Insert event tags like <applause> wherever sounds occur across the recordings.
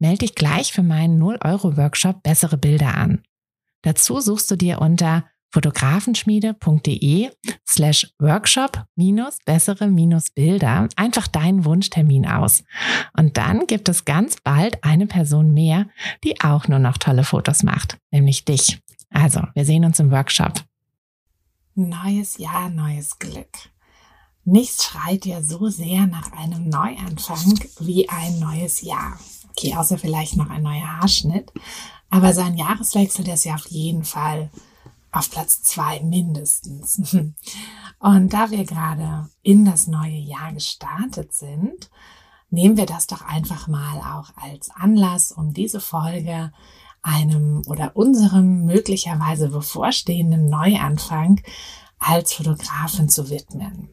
Melde dich gleich für meinen 0-Euro-Workshop Bessere Bilder an. Dazu suchst du dir unter fotografenschmiede.de slash workshop minus bessere minus Bilder einfach deinen Wunschtermin aus. Und dann gibt es ganz bald eine Person mehr, die auch nur noch tolle Fotos macht, nämlich dich. Also, wir sehen uns im Workshop. Neues Jahr, neues Glück. Nichts schreit ja so sehr nach einem Neuanfang wie ein neues Jahr. Okay, außer vielleicht noch ein neuer Haarschnitt. Aber so ein Jahreswechsel, der ist ja auf jeden Fall auf Platz zwei mindestens. <laughs> Und da wir gerade in das neue Jahr gestartet sind, nehmen wir das doch einfach mal auch als Anlass, um diese Folge einem oder unserem möglicherweise bevorstehenden Neuanfang als Fotografin zu widmen.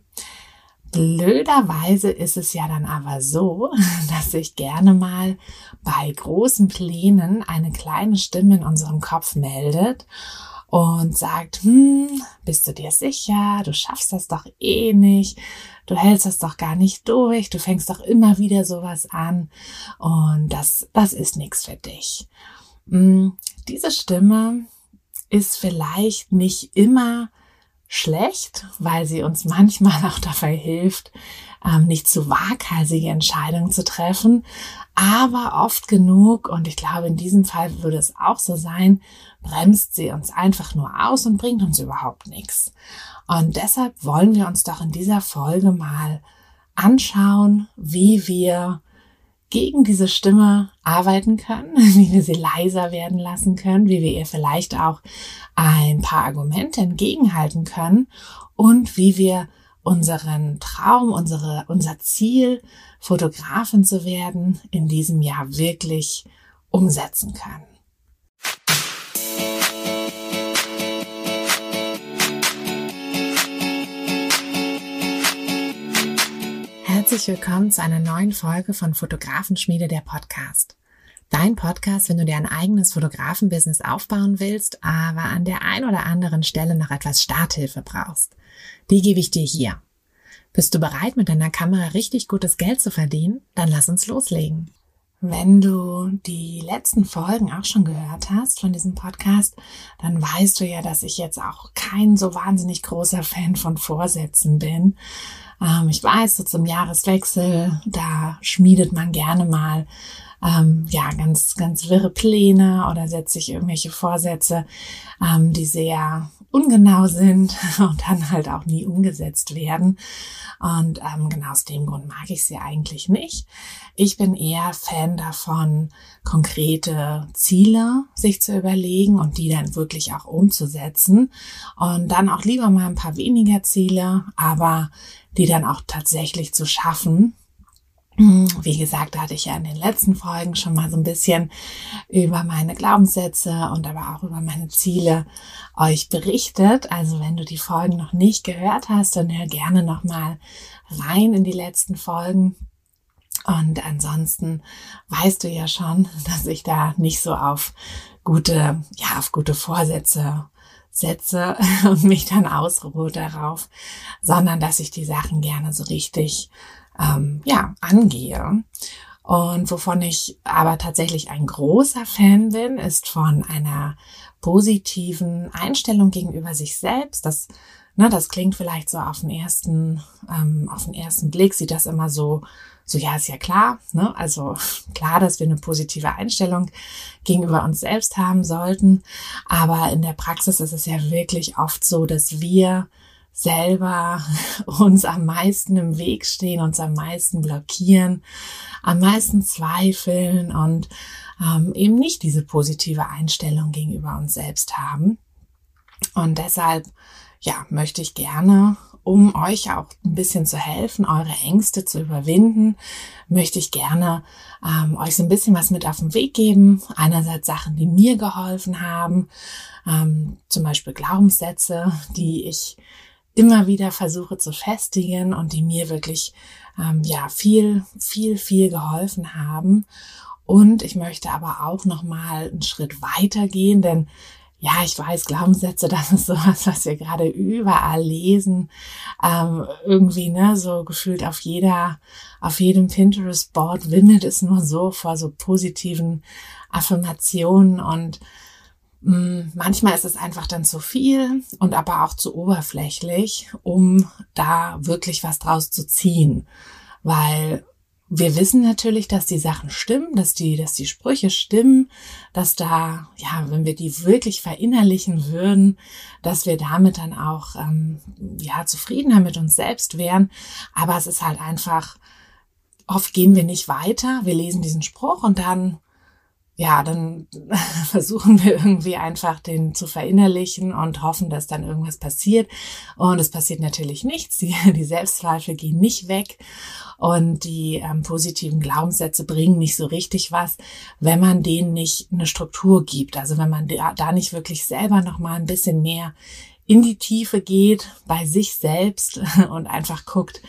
Blöderweise ist es ja dann aber so, <laughs> dass sich gerne mal bei großen Plänen eine kleine Stimme in unserem Kopf meldet und sagt, hm, bist du dir sicher? Du schaffst das doch eh nicht. Du hältst das doch gar nicht durch. Du fängst doch immer wieder sowas an. Und das, das ist nichts für dich. Hm, diese Stimme ist vielleicht nicht immer schlecht, weil sie uns manchmal auch dabei hilft, ähm, nicht zu waghalsige Entscheidungen zu treffen. Aber oft genug, und ich glaube, in diesem Fall würde es auch so sein, bremst sie uns einfach nur aus und bringt uns überhaupt nichts. Und deshalb wollen wir uns doch in dieser Folge mal anschauen, wie wir gegen diese Stimme arbeiten können, <laughs> wie wir sie leiser werden lassen können, wie wir ihr vielleicht auch ein paar Argumente entgegenhalten können und wie wir unseren Traum, unsere, unser Ziel, Fotografin zu werden, in diesem Jahr wirklich umsetzen können. Herzlich willkommen zu einer neuen Folge von Fotografenschmiede der Podcast. Dein Podcast, wenn du dir ein eigenes Fotografenbusiness aufbauen willst, aber an der ein oder anderen Stelle noch etwas Starthilfe brauchst. Die gebe ich dir hier. Bist du bereit, mit deiner Kamera richtig gutes Geld zu verdienen? Dann lass uns loslegen. Wenn du die letzten Folgen auch schon gehört hast von diesem Podcast, dann weißt du ja, dass ich jetzt auch kein so wahnsinnig großer Fan von Vorsätzen bin. Ähm, ich weiß, so zum Jahreswechsel, da schmiedet man gerne mal ähm, ja ganz ganz wirre Pläne oder setzt sich irgendwelche Vorsätze, ähm, die sehr ungenau sind <laughs> und dann halt auch nie umgesetzt werden. Und ähm, genau aus dem Grund mag ich sie eigentlich nicht. Ich bin eher Fan davon, konkrete Ziele sich zu überlegen und die dann wirklich auch umzusetzen. Und dann auch lieber mal ein paar weniger Ziele, aber die dann auch tatsächlich zu schaffen wie gesagt, da hatte ich ja in den letzten Folgen schon mal so ein bisschen über meine Glaubenssätze und aber auch über meine Ziele euch berichtet. Also wenn du die Folgen noch nicht gehört hast, dann hör gerne noch mal rein in die letzten Folgen. Und ansonsten weißt du ja schon, <laughs> dass ich da nicht so auf gute, ja, auf gute Vorsätze setze <laughs> und mich dann ausruhe darauf, sondern dass ich die Sachen gerne so richtig ähm, ja, angehe. Und wovon ich aber tatsächlich ein großer Fan bin, ist von einer positiven Einstellung gegenüber sich selbst. Das, ne, das klingt vielleicht so auf den ersten, ähm, auf den ersten Blick sieht das immer so, so ja, ist ja klar, ne? Also <laughs> klar, dass wir eine positive Einstellung gegenüber uns selbst haben sollten. Aber in der Praxis ist es ja wirklich oft so, dass wir selber <laughs> uns am meisten im Weg stehen, uns am meisten blockieren, am meisten zweifeln und ähm, eben nicht diese positive Einstellung gegenüber uns selbst haben. Und deshalb, ja, möchte ich gerne um euch auch ein bisschen zu helfen, eure Ängste zu überwinden, möchte ich gerne ähm, euch so ein bisschen was mit auf den Weg geben. Einerseits Sachen, die mir geholfen haben, ähm, zum Beispiel Glaubenssätze, die ich immer wieder versuche zu festigen und die mir wirklich ähm, ja viel, viel, viel geholfen haben. Und ich möchte aber auch noch mal einen Schritt weiter gehen, denn ja, ich weiß, Glaubenssätze, <laughs> das ist sowas, was wir gerade überall lesen. Ähm, irgendwie, ne, so gefühlt auf jeder, auf jedem Pinterest-Board wimmelt es nur so vor so positiven Affirmationen und mh, mm, manchmal ist es einfach dann zu viel und aber auch zu oberflächlich, um da wirklich was draus zu ziehen. Weil wir wissen natürlich, dass die Sachen stimmen, dass die, dass die Sprüche stimmen, dass da, ja, wenn wir die wirklich verinnerlichen würden, dass wir damit dann auch, ähm, ja, zufriedener mit uns selbst wären. Aber es ist halt einfach, oft gehen wir nicht weiter. Wir lesen diesen Spruch und dann ja, dann <laughs> versuchen wir irgendwie einfach den zu verinnerlichen und hoffen, dass dann irgendwas passiert. Und es passiert natürlich nichts. Die, die Selbstzweifel gehen nicht weg und die ähm, positiven Glaubenssätze bringen nicht so richtig was, wenn man denen nicht eine Struktur gibt. Also wenn man da nicht wirklich selber noch mal ein bisschen mehr in die Tiefe geht bei sich selbst <laughs> und einfach guckt,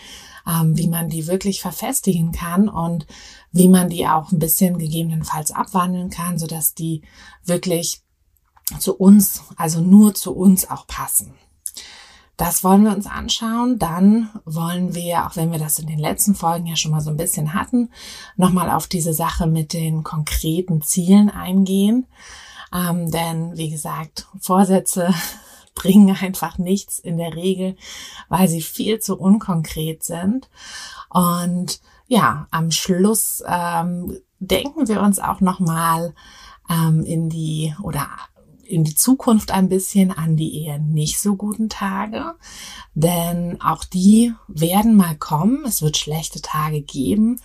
ähm, wie man die wirklich verfestigen kann und wie man die auch ein bisschen gegebenenfalls abwandeln kann, so dass die wirklich zu uns, also nur zu uns auch passen. Das wollen wir uns anschauen. Dann wollen wir, auch wenn wir das in den letzten Folgen ja schon mal so ein bisschen hatten, nochmal auf diese Sache mit den konkreten Zielen eingehen. Ähm, denn wie gesagt, Vorsätze bringen einfach nichts in der Regel, weil sie viel zu unkonkret sind. Und ja, am Schluss ähm, denken wir uns auch nochmal ähm, in die oder in die Zukunft ein bisschen an die eher nicht so guten Tage, denn auch die werden mal kommen. Es wird schlechte Tage geben.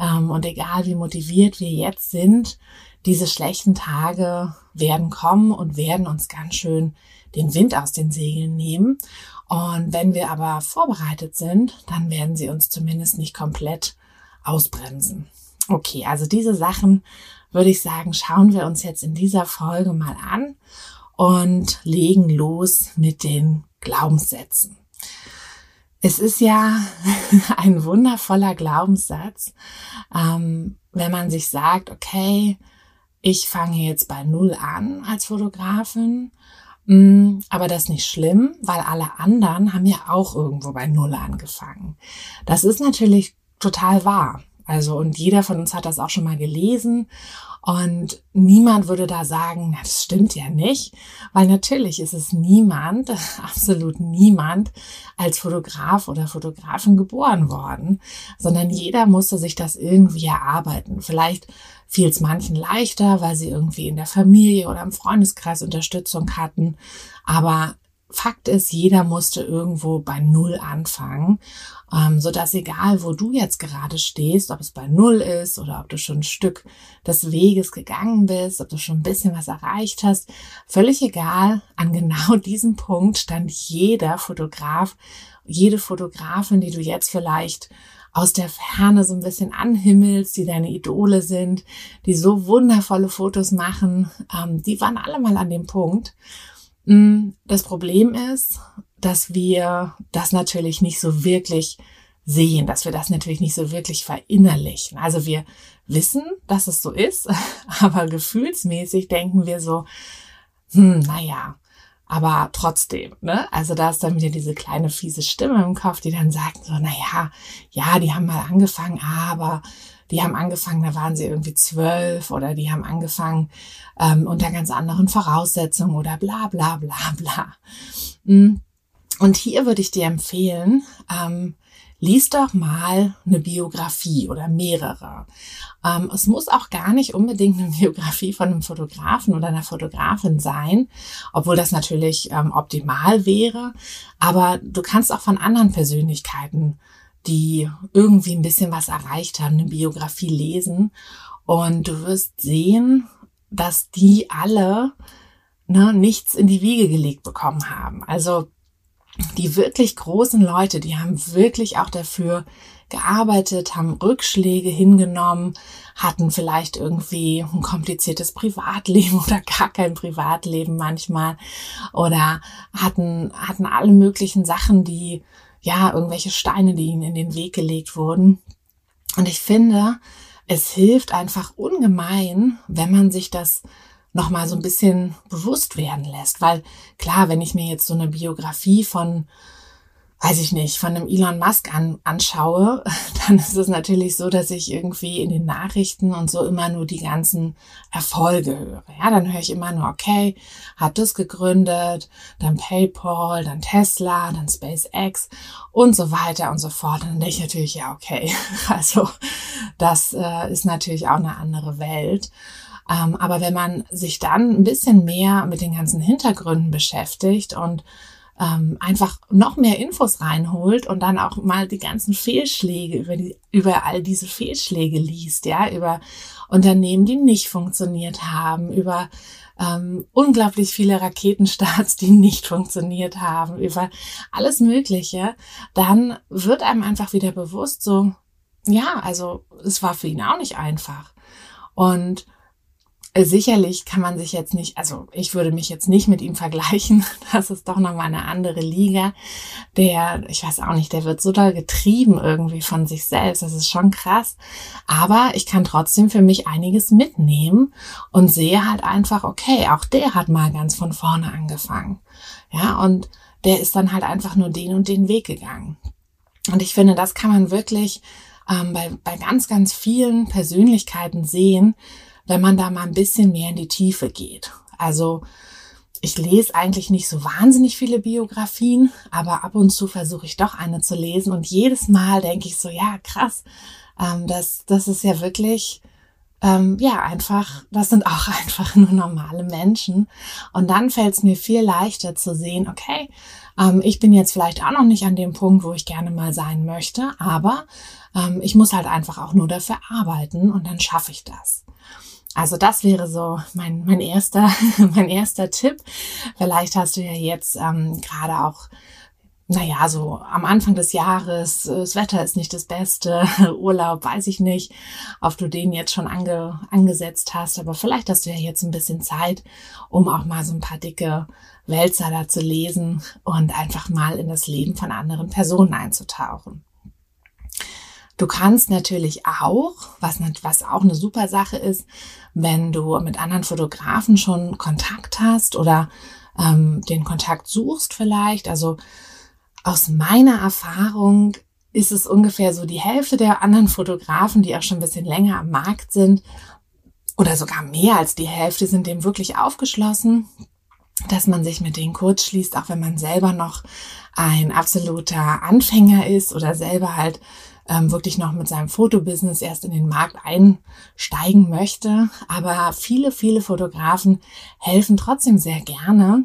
Ähm, und egal wie motiviert wir jetzt sind, diese schlechten Tage werden kommen und werden uns ganz schön den Wind aus den Segeln nehmen. Und wenn wir aber vorbereitet sind, dann werden sie uns zumindest nicht komplett ausbremsen. Okay, also diese Sachen würde ich sagen, schauen wir uns jetzt in dieser Folge mal an und legen los mit den Glaubenssätzen. Es ist ja <laughs> ein wundervoller Glaubenssatz, ähm, wenn man sich sagt, okay, ich fange jetzt bei Null an als Fotografin aber das ist nicht schlimm, weil alle anderen haben ja auch irgendwo bei Null angefangen. Das ist natürlich total wahr. Also, und jeder von uns hat das auch schon mal gelesen. Und niemand würde da sagen, na, das stimmt ja nicht, weil natürlich ist es niemand, <laughs> absolut niemand als Fotograf oder Fotografin geboren worden, sondern jeder musste sich das irgendwie erarbeiten. Vielleicht fiel es manchen leichter, weil sie irgendwie in der Familie oder im Freundeskreis Unterstützung hatten. Aber Fakt ist, jeder musste irgendwo bei Null anfangen, ähm, so dass egal, wo du jetzt gerade stehst, ob es bei Null ist oder ob du schon ein Stück des Weges gegangen bist, ob du schon ein bisschen was erreicht hast, völlig egal, an genau <laughs> diesem Punkt stand jeder Fotograf, jede Fotografin, die du jetzt vielleicht aus der Ferne so ein bisschen anhimmelst, die deine Idole sind, die so wundervolle Fotos machen, ähm, die waren alle mal an dem Punkt. Mm, das Problem ist, dass wir das natürlich nicht so wirklich sehen, dass wir das natürlich nicht so wirklich verinnerlichen. Also wir wissen, dass es so ist, <laughs> aber gefühlsmäßig denken wir so, hm, naja, aber trotzdem, ne? Also da ist dann wieder diese kleine fiese Stimme im Kopf, die dann sagt so, na ja, ja, die haben mal angefangen, aber die haben angefangen, da waren sie irgendwie zwölf oder die haben angefangen ähm, unter ganz anderen Voraussetzungen oder bla bla bla bla. Mm. Und hier würde ich dir empfehlen, ähm, lies doch mal eine Biografie oder mehrere. Ähm, es muss auch gar nicht unbedingt eine <laughs> Biografie von einem Fotografen oder einer Fotografin sein, obwohl das natürlich ähm, optimal wäre. Aber du kannst auch von anderen Persönlichkeiten, die irgendwie ein bisschen was erreicht haben, eine Biografie lesen. Und du wirst sehen, dass die alle ne, nichts in die Wiege gelegt bekommen haben. Also die wirklich großen Leute, die haben wirklich auch dafür gearbeitet, haben Rückschläge hingenommen, hatten vielleicht irgendwie ein kompliziertes Privatleben <laughs> oder gar kein Privatleben manchmal oder hatten, hatten alle möglichen Sachen, die, ja, irgendwelche Steine, die ihnen in den Weg gelegt wurden. Und ich finde, es hilft einfach ungemein, wenn man sich das nochmal so ein bisschen bewusst werden lässt. Weil klar, wenn ich mir jetzt so eine Biografie von weiß ich nicht, von einem Elon Musk an, anschaue, <laughs> dann ist es natürlich so, dass ich irgendwie in den Nachrichten und so immer nur die ganzen Erfolge höre. Ja, dann höre ich immer nur, okay, hat das gegründet, dann PayPal, dann Tesla, dann SpaceX und so weiter und so fort. Und dann denke ich natürlich, ja, okay, <laughs> also das äh, ist natürlich auch eine andere Welt. Ähm, aber wenn man sich dann ein bisschen mehr mit den ganzen Hintergründen beschäftigt und ähm, einfach noch mehr Infos reinholt und dann auch mal die ganzen Fehlschläge über die über all diese Fehlschläge liest, ja, über Unternehmen, die nicht funktioniert haben, über ähm, unglaublich viele Raketenstarts, die nicht funktioniert haben, über alles Mögliche, dann wird einem einfach wieder bewusst, so, ja, also es war für ihn auch nicht einfach. Und Sicherlich kann man sich jetzt nicht, also ich würde mich jetzt nicht mit ihm vergleichen. <laughs> Das ist doch nochmal eine andere Liga. Der, ich weiß auch nicht, der wird so da getrieben irgendwie von sich selbst. Das ist schon krass. Aber ich kann trotzdem für mich einiges mitnehmen und sehe halt einfach, okay, auch der hat mal ganz von vorne angefangen. Ja, und der ist dann halt einfach nur den und den Weg gegangen. Und ich finde, das kann man wirklich ähm, bei, bei ganz, ganz vielen Persönlichkeiten sehen, wenn man da mal ein bisschen mehr in die Tiefe geht. Also ich lese eigentlich nicht so wahnsinnig viele Biografien, aber ab und zu versuche ich doch eine zu lesen und jedes Mal denke ich so, ja, krass, ähm, das, das ist ja wirklich, ähm, ja, einfach, das sind auch <laughs> einfach nur normale Menschen. Und dann fällt es mir viel leichter zu sehen, okay, ähm, ich bin jetzt vielleicht auch noch nicht an dem Punkt, wo ich gerne mal sein möchte, aber ähm, ich muss halt einfach auch nur dafür arbeiten und dann schaffe ich das. Also das wäre so mein, mein erster, <laughs> mein erster Tipp. Vielleicht hast du ja jetzt ähm, gerade auch naja, so am Anfang des Jahres, das Wetter ist nicht das Beste, <laughs> Urlaub, weiß ich nicht, ob du den jetzt schon ange, angesetzt hast, aber vielleicht hast du ja jetzt ein bisschen Zeit, um auch mal so ein paar dicke Wälzer da zu lesen und einfach mal in das Leben von anderen Personen einzutauchen. Du kannst natürlich auch, was, was auch eine super Sache ist, wenn du mit anderen Fotografen schon Kontakt hast oder ähm, den Kontakt suchst vielleicht. Also aus meiner Erfahrung ist es ungefähr so die Hälfte der anderen Fotografen, die auch schon ein bisschen länger am Markt sind, oder sogar mehr als die Hälfte sind dem wirklich aufgeschlossen, dass man sich mit denen kurz schließt, auch wenn man selber noch ein absoluter Anfänger ist oder selber halt ähm, wirklich noch mit seinem Fotobusiness erst in den Markt einsteigen möchte. Aber viele, viele Fotografen helfen trotzdem sehr gerne.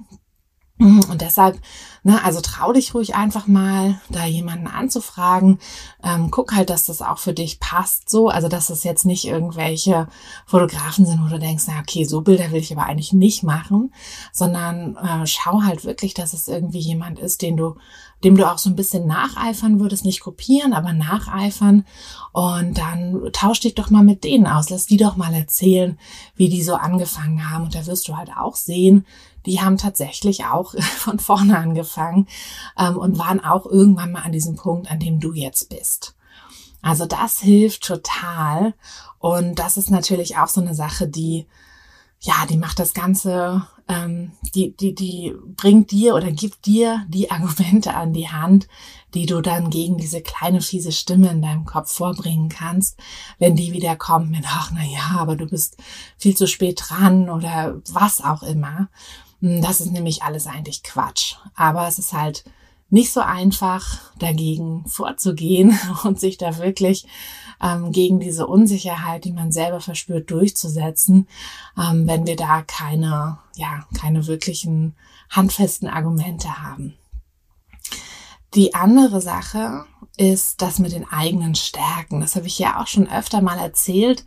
Und deshalb Ne, also trau dich ruhig einfach mal, da jemanden anzufragen. Ähm, guck halt, dass das auch für dich passt, so. Also, dass es jetzt nicht irgendwelche Fotografen sind, wo du denkst, na, okay, so Bilder will ich aber eigentlich nicht machen, sondern äh, schau halt wirklich, dass es irgendwie jemand ist, den du, dem du auch so ein bisschen nacheifern würdest, nicht kopieren, aber nacheifern. Und dann tausch dich doch mal mit denen aus. Lass die doch mal erzählen, wie die so angefangen haben. Und da wirst du halt auch sehen, die haben tatsächlich auch <laughs> von vorne angefangen ähm, und waren auch irgendwann mal an diesem Punkt, an dem du jetzt bist. Also das hilft total und das ist natürlich auch so eine Sache, die ja, die macht das Ganze, ähm, die, die, die bringt dir oder gibt dir die Argumente an die Hand, die du dann gegen diese kleine fiese Stimme in deinem Kopf vorbringen kannst, wenn die wieder kommt mit, ach na ja, aber du bist viel zu spät dran oder was auch immer. Hm, das ist nämlich alles eigentlich Quatsch. Aber es ist halt nicht so einfach, dagegen vorzugehen <laughs> und sich da wirklich ähm, gegen diese Unsicherheit, die man selber verspürt, durchzusetzen, ähm, wenn wir da keine, ja, keine wirklichen handfesten Argumente haben. Die andere Sache ist das mit den eigenen Stärken. Das habe ich ja auch schon öfter mal erzählt,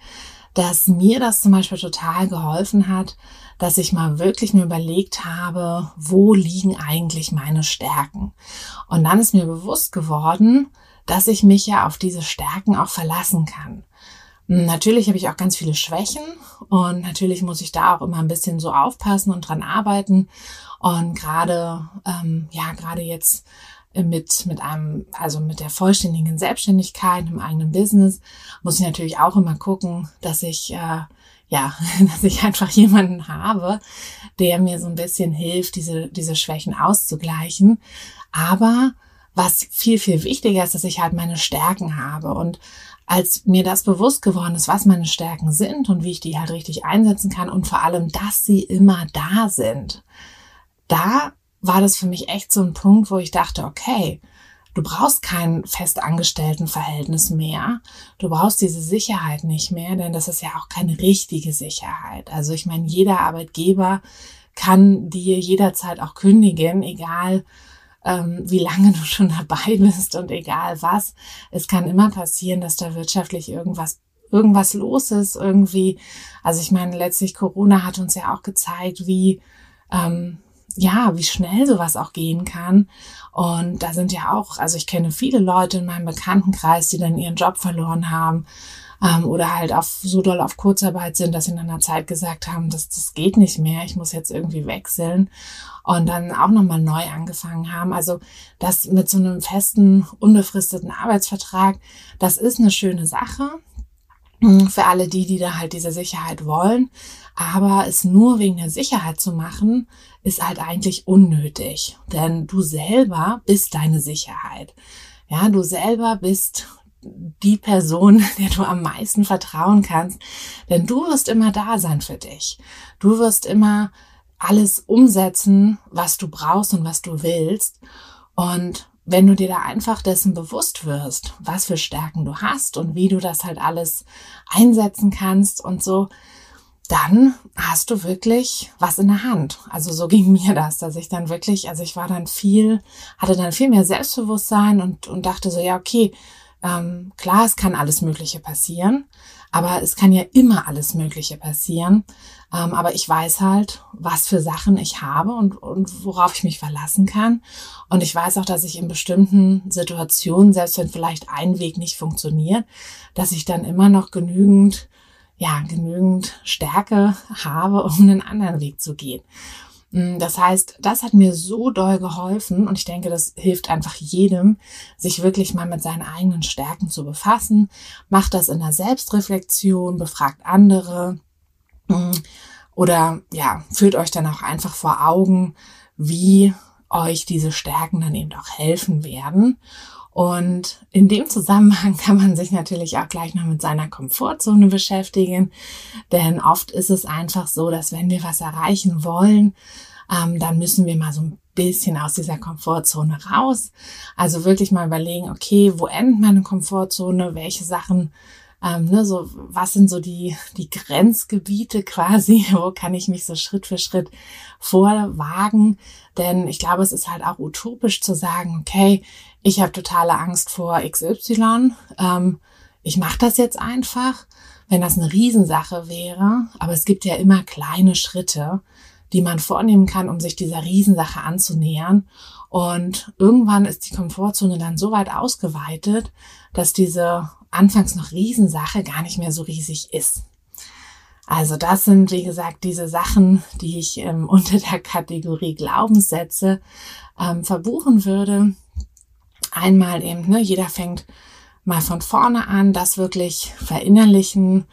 dass mir das zum Beispiel total geholfen hat, dass ich mal wirklich mir überlegt habe, wo liegen eigentlich meine Stärken? Und dann ist mir bewusst geworden, dass ich mich ja auf diese Stärken auch verlassen kann. Natürlich habe ich auch ganz viele Schwächen und natürlich muss ich da auch immer ein bisschen so aufpassen und dran arbeiten. Und gerade, ähm, ja, gerade jetzt mit, mit einem, also mit der vollständigen Selbstständigkeit im eigenen Business, muss ich natürlich auch immer gucken, dass ich, äh, ja, <laughs> dass ich einfach jemanden habe, der mir so ein bisschen hilft, diese, diese Schwächen auszugleichen. Aber was viel, viel wichtiger ist, dass ich halt meine Stärken habe. Und als mir das bewusst geworden ist, was meine Stärken sind und wie ich die halt richtig einsetzen kann und vor allem, dass sie immer da sind, da war das für mich echt so ein Punkt, wo ich dachte, okay, du brauchst kein festangestellten-Verhältnis mehr. Du brauchst diese Sicherheit nicht mehr, denn das ist ja auch keine richtige Sicherheit. Also ich meine, jeder Arbeitgeber kann dir jederzeit auch kündigen, egal ähm, wie lange du schon dabei bist und egal was. Es kann immer passieren, dass da wirtschaftlich irgendwas irgendwas los ist irgendwie. Also ich meine, letztlich Corona hat uns ja auch gezeigt, wie ähm, ja, wie schnell sowas auch gehen kann. Und da sind ja auch, also ich kenne viele Leute in meinem Bekanntenkreis, die dann ihren Job verloren haben ähm, oder halt auf so doll auf Kurzarbeit sind, dass sie in einer Zeit gesagt haben, das, das geht nicht mehr, ich muss jetzt irgendwie wechseln und dann auch nochmal neu angefangen haben. Also das mit so einem festen, unbefristeten Arbeitsvertrag, das ist eine schöne Sache für alle die, die da halt diese Sicherheit wollen. Aber es nur wegen der Sicherheit zu machen, ist halt eigentlich unnötig. Denn du selber bist deine Sicherheit. Ja, du selber bist die Person, <laughs> der du am meisten vertrauen kannst. Denn du wirst immer da sein für dich. Du wirst immer alles umsetzen, was du brauchst und was du willst. Und wenn du dir da einfach dessen bewusst wirst, was für Stärken du hast und wie du das halt alles einsetzen kannst und so, dann hast du wirklich was in der Hand. Also so <laughs> ging mir das, dass ich dann wirklich, also ich war dann viel, hatte dann viel mehr Selbstbewusstsein und, und dachte so, ja, okay, ähm, klar, es kann alles Mögliche passieren, aber es kann ja immer alles Mögliche passieren. Ähm, aber ich weiß halt, was für Sachen ich habe und, und worauf ich mich verlassen kann. Und ich weiß auch, dass ich in bestimmten Situationen, selbst wenn vielleicht ein Weg nicht funktioniert, dass ich dann immer noch genügend, ja, genügend Stärke <laughs> habe, um einen anderen Weg zu gehen. Mm, das heißt, das hat mir so doll geholfen und ich denke, das hilft einfach jedem, sich wirklich mal mit seinen eigenen Stärken zu befassen. Macht das in der Selbstreflexion, befragt andere mm, oder ja, führt euch dann auch einfach vor Augen, wie euch diese Stärken dann eben auch helfen werden. Und in dem Zusammenhang <laughs> kann man sich natürlich auch gleich noch mit seiner Komfortzone beschäftigen, denn oft ist es einfach so, dass wenn wir was erreichen wollen, ähm, dann müssen wir mal so ein bisschen aus dieser Komfortzone raus. Also wirklich mal überlegen, okay, wo endet meine Komfortzone? Welche Sachen, ähm, ne, so, was sind so die, die Grenzgebiete quasi? <laughs> Wo kann ich mich so Schritt für Schritt vorwagen? Denn ich glaube, es ist halt auch utopisch zu sagen, okay, ich habe totale Angst vor XY. Ähm, ich mache das jetzt einfach, wenn das eine Riesensache wäre. Aber es gibt ja immer kleine Schritte, die man vornehmen kann, um sich dieser Riesensache anzunähern. Und irgendwann ist die Komfortzone dann so weit ausgeweitet, dass diese anfangs noch Riesensache gar nicht mehr so riesig ist. Also das sind, wie gesagt, diese Sachen, die ich ähm, <laughs> unter der Kategorie Glaubenssätze ähm, verbuchen würde einmal eben, ne, jeder fängt mal von vorne an, das wirklich verinnerlichen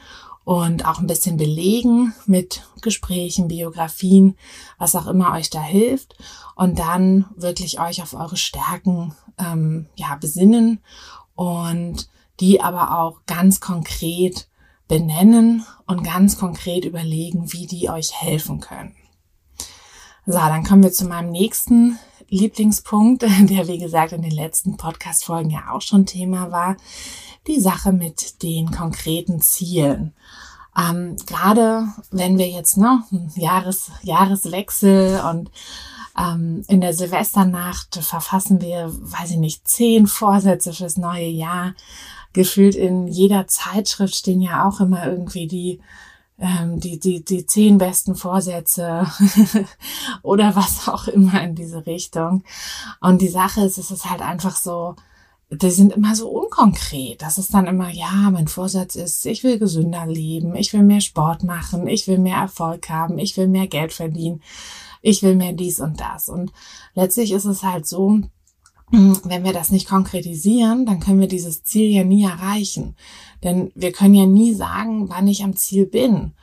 und auch ein bisschen belegen mit Gesprächen, Biografien, was auch immer euch da hilft und dann wirklich euch auf eure Stärken ähm, ja besinnen und die aber auch ganz konkret benennen und ganz konkret überlegen, wie die euch helfen können. So, dann kommen wir zu meinem nächsten Lieblingspunkt, <laughs> der wie gesagt in den letzten Podcast-Folgen ja auch schon Thema war, die Sache mit den konkreten Zielen. Ähm, Gerade wenn wir jetzt ne, Jahres, Jahreswechsel und ähm, in der Silvesternacht verfassen wir, weiß ich nicht, zehn Vorsätze fürs neue Jahr. Gefühlt in jeder Zeitschrift stehen ja auch immer irgendwie die ähm, die, die, die zehn besten Vorsätze <laughs> oder was auch immer in diese Richtung. Und die Sache ist, es ist halt einfach so, die sind immer so unkonkret. Das ist dann immer, ja, mein Vorsatz ist, ich will gesünder leben, ich will mehr Sport machen, ich will mehr Erfolg haben, ich will mehr Geld verdienen, ich will mehr dies und das. Und letztlich ist es halt so, wenn wir das nicht konkretisieren, dann können wir dieses Ziel ja nie erreichen. Denn wir können ja nie sagen, wann ich am Ziel bin.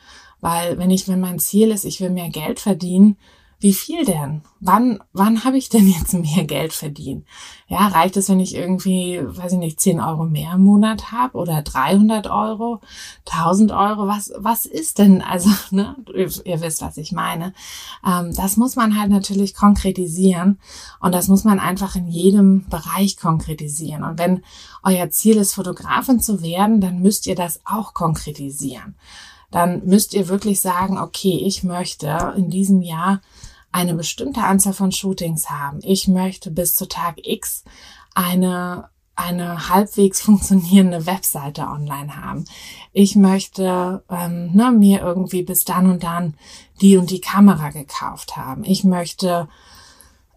Weil wenn ich, wenn mein Ziel ist, ich will mehr Geld verdienen, wie viel denn? Wann, wann habe ich denn jetzt mehr Geld verdient? Ja, reicht es, wenn ich irgendwie, weiß ich nicht, 10 Euro mehr im Monat habe oder 300 Euro, 1000 Euro? Was, was ist denn? Also, <laughs> ne, ihr, wisst, was ich meine. Ähm, das muss man halt natürlich konkretisieren und das muss man einfach in jedem Bereich konkretisieren. Und wenn euer Ziel ist, Fotografin zu werden, dann müsst ihr das auch konkretisieren dann müsst ihr wirklich sagen, okay, ich möchte in diesem Jahr eine bestimmte Anzahl von Shootings haben. Ich möchte bis zu Tag X eine eine halbwegs <laughs> funktionierende Webseite online haben. Ich möchte ähm, ne, mir irgendwie bis dann und dann die und die Kamera gekauft haben. Ich möchte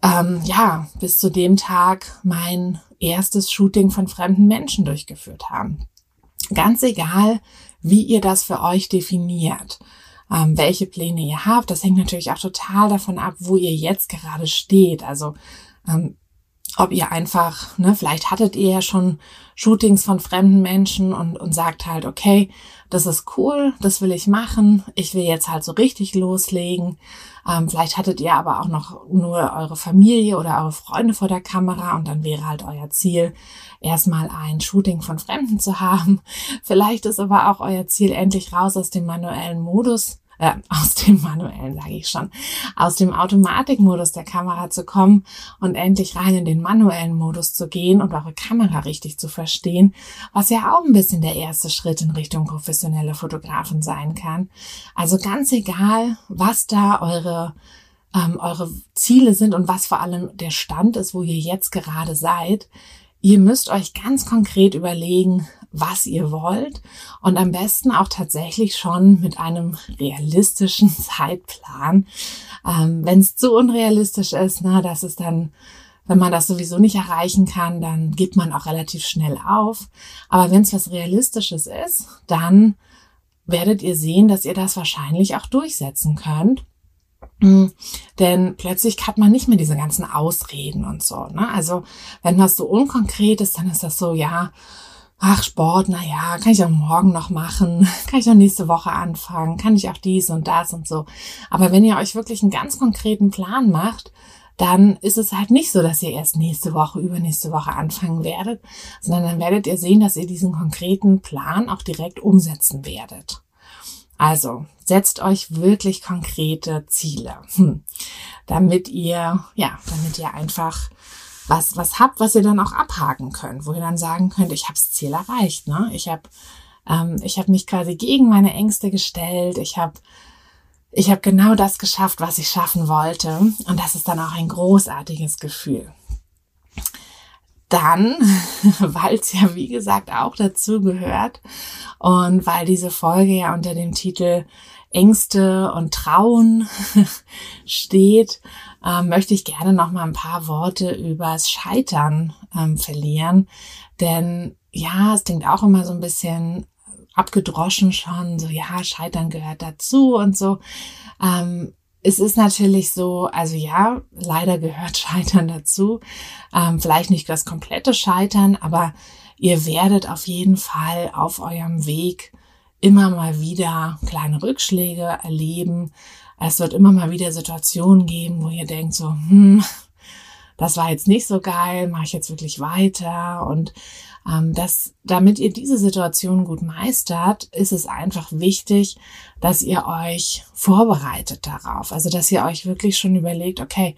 ähm, ja bis zu dem Tag mein erstes Shooting von fremden Menschen durchgeführt haben. Ganz egal, wie ihr das für euch definiert, ähm, welche Pläne ihr habt. Das hängt natürlich auch total davon ab, wo ihr jetzt gerade steht. Also ähm, ob ihr einfach, ne, vielleicht hattet ihr ja schon Shootings von fremden Menschen und, und sagt halt, okay, das ist cool, das will ich machen, ich will jetzt halt so richtig loslegen. Ähm, vielleicht hattet ihr aber auch noch nur eure Familie oder eure Freunde vor der Kamera und dann wäre halt euer Ziel, erstmal ein Shooting von Fremden zu haben. <laughs> Vielleicht ist aber auch euer Ziel, endlich raus aus dem manuellen Modus äh, aus dem manuellen, sage ich schon, aus dem Automatikmodus der Kamera zu kommen und endlich rein in den manuellen Modus zu gehen und eure Kamera richtig zu verstehen, was ja auch ein bisschen der erste Schritt in Richtung professionelle Fotografen sein kann. Also ganz egal, was da eure ähm, eure Ziele sind und was vor allem der Stand ist, wo ihr jetzt gerade seid. Ihr müsst euch ganz konkret überlegen, was ihr wollt und am besten auch tatsächlich schon mit einem realistischen <laughs> Zeitplan. Ähm, Wenn es zu unrealistisch ist, na, das ist dann, wenn man das sowieso nicht erreichen kann, dann gibt man auch relativ schnell auf. Aber wenn es was Realistisches ist, dann werdet ihr sehen, dass ihr das wahrscheinlich auch durchsetzen könnt. Mhm. Denn plötzlich hat man nicht mehr diese ganzen Ausreden und so. Ne? Also wenn was so unkonkret ist, dann ist das so, ja, ach Sport, na ja, kann ich auch morgen noch machen, <laughs> kann ich auch nächste Woche anfangen, kann ich auch dies und das und so. Aber wenn ihr euch wirklich einen ganz konkreten Plan macht, dann ist es halt nicht so, dass ihr erst nächste Woche, übernächste Woche anfangen werdet, sondern dann werdet ihr sehen, dass ihr diesen konkreten Plan auch direkt umsetzen werdet. Also setzt euch wirklich konkrete Ziele, hm. damit ihr, ja, damit ihr einfach was, was habt, was ihr dann auch abhaken könnt, wo ihr dann sagen könnt, ich habe das Ziel erreicht. Ne? Ich habe ähm, ich hab mich quasi gegen meine Ängste gestellt. Ich habe ich hab genau das geschafft, was ich schaffen wollte. Und das ist dann auch ein großartiges Gefühl. Dann, <laughs> weil es ja wie gesagt auch dazu gehört und weil diese Folge ja unter dem Titel Ängste und Trauen <laughs> steht, ähm, möchte ich gerne noch mal ein paar Worte übers Scheitern ähm, verlieren. Denn ja, es klingt auch immer so ein bisschen abgedroschen schon, so ja, Scheitern gehört dazu und so. Ähm, es ist natürlich so, also ja, leider gehört <laughs> Scheitern dazu. Ähm, vielleicht nicht das komplette Scheitern, aber ihr werdet auf jeden Fall auf eurem Weg immer mal wieder kleine Rückschläge erleben. Es wird immer mal wieder Situationen geben, wo ihr denkt so, hm, das war jetzt nicht so geil, mache ich jetzt wirklich weiter und ähm, das, damit ihr diese Situation gut meistert, ist es einfach wichtig, dass ihr euch vorbereitet darauf. Also, dass ihr euch wirklich schon überlegt, okay,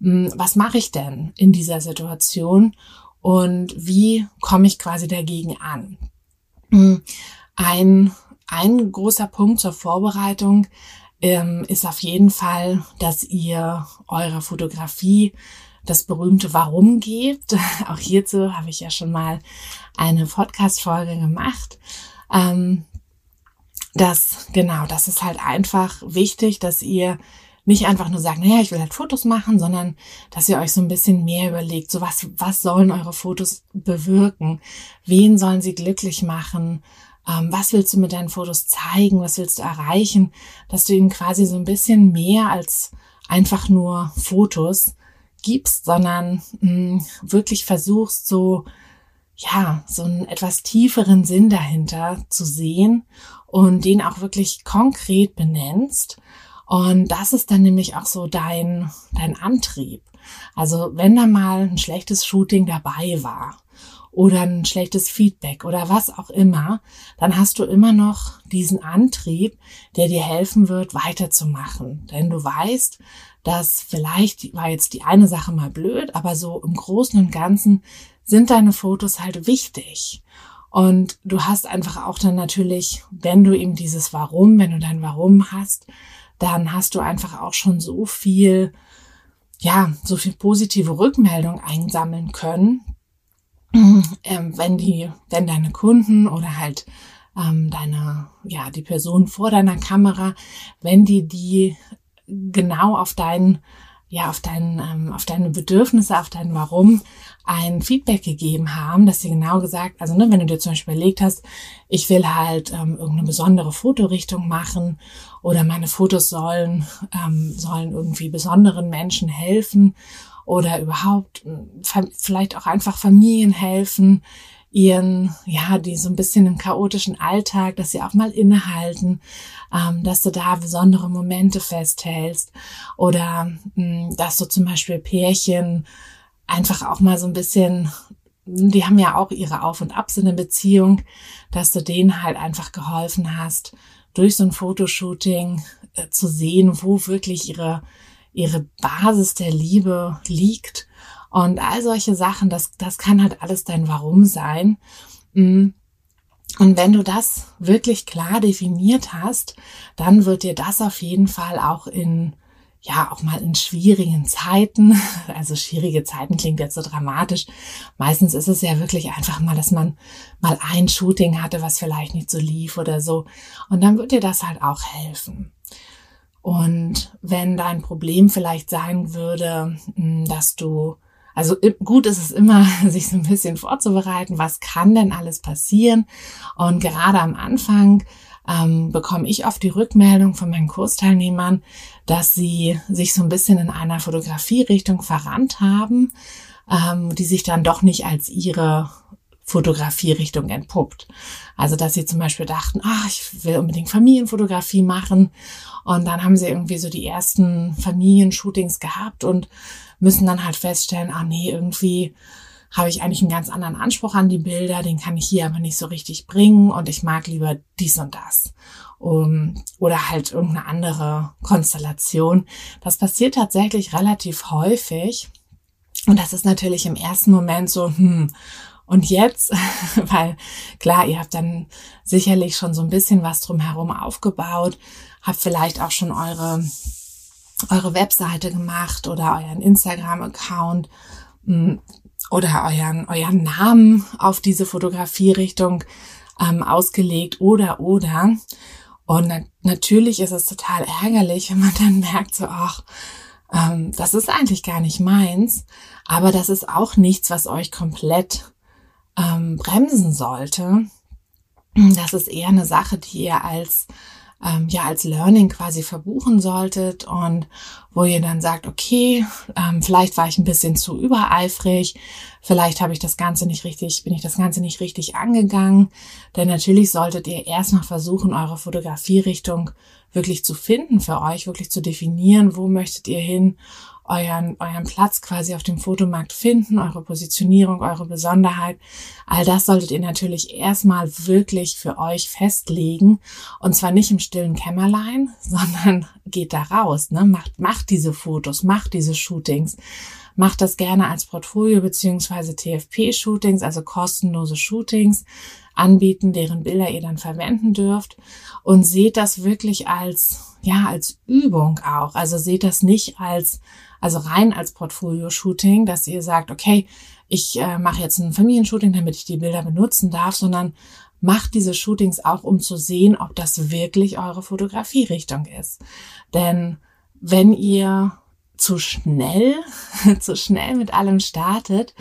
hm, was mache ich denn in dieser Situation und wie komme ich quasi dagegen an? Hm, ein, ein großer Punkt zur Vorbereitung ähm, ist auf jeden Fall, dass ihr eurer Fotografie das berühmte Warum gibt. <laughs> Auch hierzu habe ich ja schon mal eine Podcast-Folge gemacht. Ähm, das, genau, das ist halt einfach wichtig, dass ihr nicht einfach nur sagt, naja, ich will halt Fotos machen, sondern dass ihr euch so ein bisschen mehr überlegt, so was, was sollen eure Fotos bewirken? Wen sollen sie glücklich machen? Ähm, was willst du mit deinen Fotos zeigen? Was willst du erreichen? Dass du ihnen quasi so ein bisschen mehr als einfach nur Fotos gibst, sondern mh, mm, wirklich versuchst, so, ja, so einen etwas tieferen Sinn dahinter zu sehen und den auch wirklich konkret benennst. Und das ist dann nämlich auch so dein, dein Antrieb. Also wenn da mal ein schlechtes Shooting dabei war oder ein schlechtes Feedback oder was auch immer, dann hast du immer noch diesen Antrieb, der dir helfen wird, weiterzumachen. Denn du weißt, dass vielleicht war jetzt die eine Sache mal blöd, aber so im Großen und Ganzen sind deine Fotos halt wichtig. Und du hast einfach auch dann natürlich, wenn du eben dieses Warum, wenn du dein Warum hast, dann hast du einfach auch schon so viel, ja, so viel positive Rückmeldung einsammeln können, ähm, wenn die, wenn deine Kunden oder halt ähm, deine, ja, die Person vor deiner Kamera, wenn die die genau auf deinen ja, auf, dein, ähm, auf deine Bedürfnisse, auf dein Warum ein Feedback gegeben haben, dass sie genau gesagt, also ne, wenn du dir zum Beispiel überlegt hast, ich will halt ähm, irgendeine besondere Fotorichtung machen oder meine Fotos sollen, ähm, sollen irgendwie besonderen Menschen helfen oder überhaupt äh, vielleicht auch einfach Familien helfen, ihren, ja, die so ein bisschen im chaotischen Alltag, dass sie auch mal innehalten, ähm, dass du da besondere Momente festhältst oder mh, hm, dass du zum Beispiel Pärchen einfach auch mal so ein bisschen, die haben ja auch ihre Auf und Abs in der Beziehung, dass du denen halt einfach geholfen hast, durch so ein Fotoshooting äh, zu sehen, wo wirklich ihre, ihre Basis der Liebe liegt und all solche Sachen, das, das kann halt alles dein Warum sein. Mm. Und wenn du das wirklich klar definiert hast, dann wird dir das auf jeden Fall auch in, ja, auch mal in schwierigen Zeiten, <laughs> also schwierige Zeiten klingt jetzt so dramatisch. Meistens ist es ja wirklich einfach mal, dass man mal ein Shooting hatte, was vielleicht nicht so lief oder so. Und dann wird dir das halt auch helfen. Und wenn dein Problem vielleicht sein würde, mm, dass du also gut ist es immer, <laughs> sich so ein bisschen vorzubereiten, was kann denn alles passieren. Und gerade am Anfang ähm, bekomme ich oft die Rückmeldung von meinen Kursteilnehmern, dass sie sich so ein bisschen in einer Fotografierichtung verrannt haben, ähm, die sich dann doch nicht als ihre Fotografierichtung entpuppt. Also, dass sie zum Beispiel dachten, ach, ich will unbedingt Familienfotografie machen. Und dann haben sie irgendwie so die ersten Familienshootings gehabt und müssen dann halt feststellen, ah nee, irgendwie habe ich eigentlich einen ganz anderen Anspruch an die Bilder, den kann ich hier aber nicht so richtig bringen und ich mag lieber dies und das. Um, oder halt irgendeine andere Konstellation. Das passiert tatsächlich relativ häufig. Und das ist natürlich im ersten Moment so, hm, und jetzt, <laughs> weil klar, ihr habt dann sicherlich schon so ein bisschen was drumherum aufgebaut, habt vielleicht auch schon eure eure Webseite gemacht oder euren Instagram-Account mm, oder euren, euren Namen auf diese Fotografierichtung ähm, ausgelegt oder oder. Und na natürlich ist es total ärgerlich, wenn man <laughs> dann merkt, so, ach, ähm, das ist eigentlich gar nicht meins, aber das ist auch nichts, was euch komplett ähm, bremsen sollte. Das ist eher eine Sache, die ihr als ähm, ja als Learning quasi verbuchen solltet und wo ihr dann sagt, okay, ähm, vielleicht war ich ein bisschen zu übereifrig, vielleicht habe ich das Ganze nicht richtig, bin ich das Ganze nicht richtig angegangen. Denn natürlich solltet ihr erstmal versuchen, eure Fotografierichtung wirklich zu finden für euch, wirklich zu definieren, wo möchtet ihr hin euren, euren Platz quasi auf dem Fotomarkt finden, eure Positionierung, eure Besonderheit. All das solltet ihr natürlich erstmal wirklich für euch festlegen. Und zwar nicht im stillen Kämmerlein, <laughs> sondern geht da raus, ne? macht, macht diese Fotos, macht diese Shootings. Macht das gerne als Portfolio beziehungsweise TFP-Shootings, also kostenlose Shootings. anbieten, deren Bilder ihr dann verwenden dürft und seht das wirklich als, ja, als Übung auch. Also seht das nicht als, also rein als Portfolio-Shooting, dass ihr sagt, okay, ich äh, mache jetzt ein Familienshooting, damit ich die Bilder benutzen darf, sondern macht diese Shootings auch, um zu sehen, ob das wirklich eure Fotografierichtung ist. Denn wenn ihr zu schnell, <laughs> zu schnell mit allem startet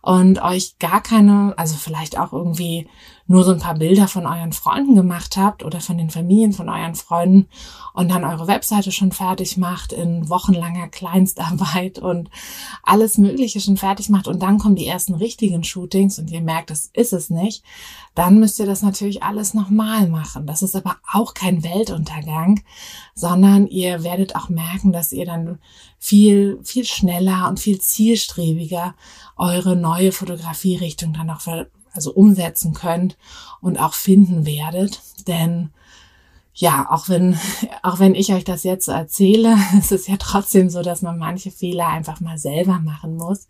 und euch gar keine, also vielleicht auch irgendwie nur so ein paar Bilder von euren Freunden gemacht habt oder von den Familien von euren Freunden und dann eure Webseite schon fertig macht in wochenlanger Kleinstarbeit <laughs> und alles Mögliche schon fertig macht und dann kommen die ersten richtigen Shootings und ihr merkt, das ist es nicht, dann müsst ihr das natürlich alles nochmal machen. Das ist aber auch kein Weltuntergang, sondern ihr werdet auch merken, dass ihr dann viel, viel schneller und viel zielstrebiger eure neue Fotografierichtung dann auch also umsetzen könnt und auch finden werdet. Denn ja, auch wenn, <laughs> auch wenn ich euch das jetzt erzähle, <laughs> ist es ja trotzdem so, dass man manche Fehler einfach mal selber machen muss.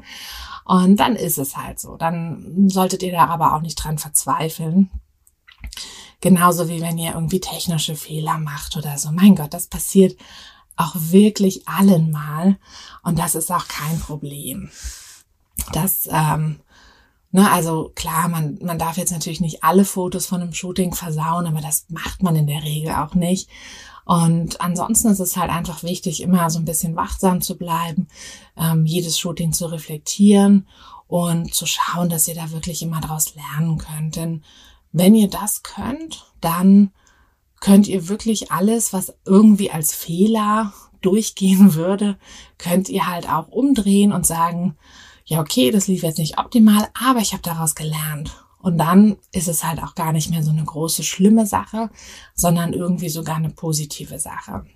Und dann ist es halt so. Dann solltet ihr da aber auch nicht dran verzweifeln. Genauso wie wenn ihr irgendwie technische Fehler macht oder so. Mein Gott, das passiert auch wirklich allen mal. Und das ist auch kein Problem. Das ähm, Ne, also klar, man, man darf jetzt natürlich nicht alle Fotos von einem Shooting versauen, aber das macht man in der Regel auch nicht. Und ansonsten ist es halt einfach wichtig, immer so ein bisschen wachsam zu bleiben, ähm, jedes Shooting zu reflektieren und zu schauen, dass ihr da wirklich immer draus lernen könnt. Denn wenn ihr das könnt, dann könnt ihr wirklich alles, was irgendwie als Fehler durchgehen würde, könnt ihr halt auch umdrehen und sagen, ja, okay, das lief jetzt nicht optimal, aber ich habe daraus gelernt. Und dann ist es halt auch gar nicht mehr so eine große, schlimme Sache, sondern irgendwie sogar eine positive Sache.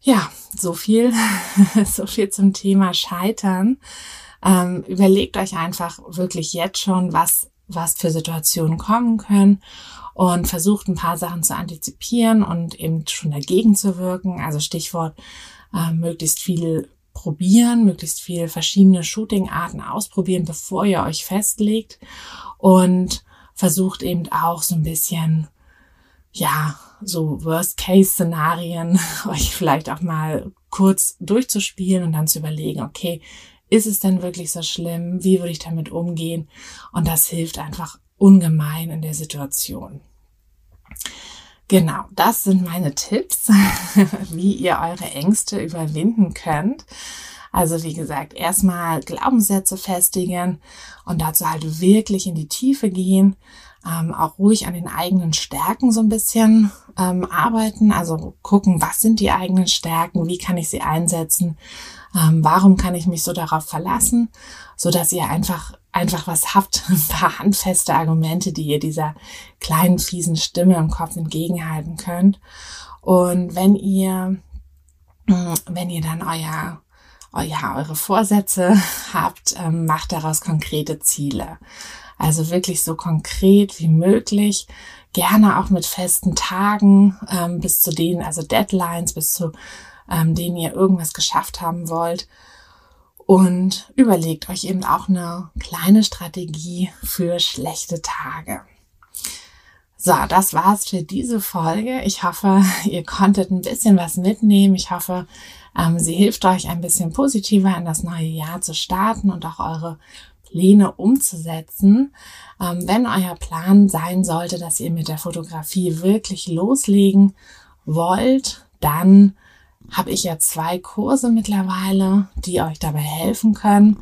Ja, so viel, <laughs> so viel zum Thema Scheitern. Ähm, überlegt euch einfach wirklich jetzt schon, was, was für Situationen kommen können und versucht ein paar Sachen zu antizipieren und eben schon dagegen zu wirken. Also Stichwort äh, möglichst viel probieren, möglichst viel verschiedene Shooting-Arten ausprobieren, bevor ihr euch festlegt und versucht eben auch so ein bisschen, ja, so Worst-Case-Szenarien <laughs> euch vielleicht auch mal kurz durchzuspielen und dann zu überlegen, okay, ist es denn wirklich so schlimm? Wie würde ich damit umgehen? Und das hilft einfach ungemein in der Situation. Genau, das sind meine Tipps, <laughs> wie ihr eure Ängste überwinden könnt. Also wie gesagt, erstmal Glaubenssätze festigen und dazu halt wirklich in die Tiefe gehen, ähm, auch ruhig an den eigenen Stärken so ein bisschen ähm, arbeiten, also gucken, was sind die eigenen Stärken, wie kann ich sie einsetzen, ähm, warum kann ich mich so darauf verlassen, so dass ihr einfach einfach was habt, <laughs> ein paar handfeste Argumente, die ihr dieser kleinen fiesen Stimme im Kopf entgegenhalten könnt. Und wenn ihr, hm, wenn ihr dann euer, euer eure Vorsätze <laughs> habt, ähm, macht daraus konkrete Ziele. Also wirklich so konkret wie möglich. Gerne auch mit festen Tagen, ähm, bis zu denen, also Deadlines, bis zu ähm, denen ihr irgendwas geschafft haben wollt und überlegt euch eben auch eine kleine Strategie für schlechte Tage. So, das war's für diese Folge. Ich hoffe, ihr konntet ein bisschen was mitnehmen. Ich hoffe, ähm, sie hilft euch ein bisschen positiver in das neue Jahr zu starten und auch eure Pläne umzusetzen. Ähm, wenn euer Plan sein sollte, dass ihr mit der Fotografie wirklich loslegen wollt, dann habe ich ja zwei Kurse mittlerweile, die euch dabei helfen können.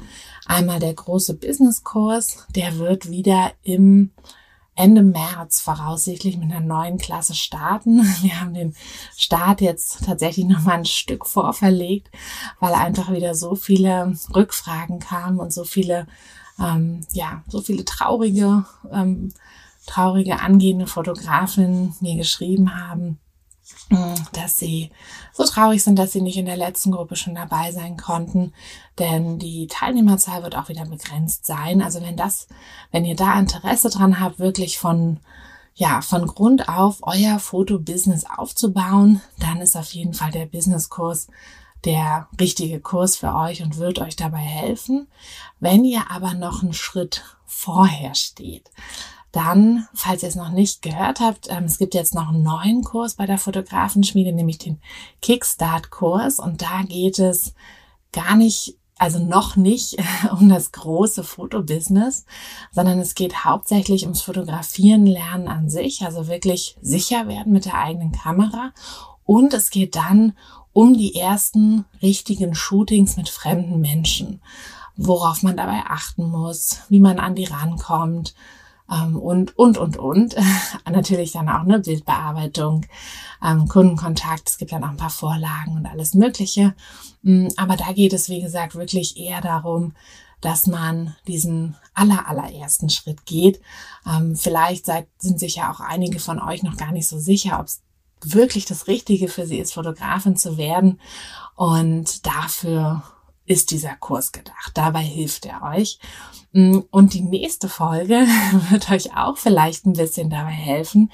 Einmal der große Business-Kurs, der wird wieder im Ende März voraussichtlich mit einer neuen Klasse starten. <laughs> Wir haben den Start jetzt tatsächlich noch mal ein Stück vorverlegt, weil einfach wieder so viele Rückfragen kamen und so viele, ähm, ja, so viele traurige, ähm, traurige angehende Fotografinnen mir geschrieben haben, dass sie so traurig sind, dass sie nicht in der letzten Gruppe schon dabei sein konnten, denn die Teilnehmerzahl wird auch wieder begrenzt sein. Also wenn das, wenn ihr da Interesse dran habt, wirklich von ja, von Grund auf euer Fotobusiness aufzubauen, dann ist auf jeden Fall der Businesskurs der richtige Kurs für euch und wird euch dabei helfen. Wenn ihr aber noch einen Schritt vorher steht, dann, falls ihr es noch nicht gehört habt, ähm, es gibt jetzt noch einen neuen Kurs bei der Fotografenschmiede, nämlich den Kickstart-Kurs. Und da geht es gar nicht also noch nicht <laughs> um das große Fotobusiness, sondern es geht hauptsächlich ums Fotografieren lernen an sich, also wirklich sicher werden mit der eigenen Kamera. Und es geht dann um die ersten richtigen Shootings mit fremden Menschen, worauf man dabei achten muss, wie man an die rankommt, und, und, und, und. <laughs> Natürlich dann auch eine Bildbearbeitung, ähm, Kundenkontakt, es gibt dann auch ein paar Vorlagen und alles Mögliche. Mm, aber da geht es, wie gesagt, wirklich eher darum, dass man diesen aller, allerersten Schritt geht. Ähm, vielleicht sind sich ja auch einige von euch noch gar nicht so sicher, ob es wirklich das Richtige für sie ist, Fotografin zu werden. Und dafür ist dieser Kurs gedacht. Dabei hilft er euch. Mm, und die nächste Folge <laughs> wird euch auch vielleicht ein bisschen dabei helfen,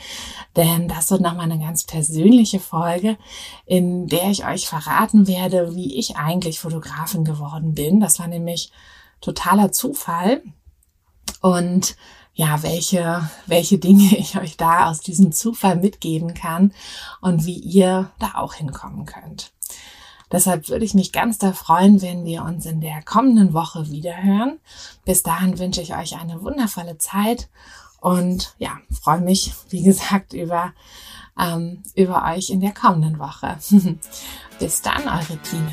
denn das wird nochmal eine ganz persönliche Folge, in der ich euch verraten werde, wie ich eigentlich Fotografin geworden bin. Das war nämlich totaler Zufall. Und ja, welche, welche Dinge <laughs> ich euch da aus diesem Zufall mitgeben kann und wie ihr da auch hinkommen könnt. Deshalb würde ich mich ganz da freuen, wenn wir uns in der kommenden Woche wiederhören. Bis dahin wünsche ich euch eine wundervolle Zeit und ja, freue mich, <laughs> wie gesagt, über, ähm, über euch in der kommenden Woche. <laughs> Bis dann, eure Tine.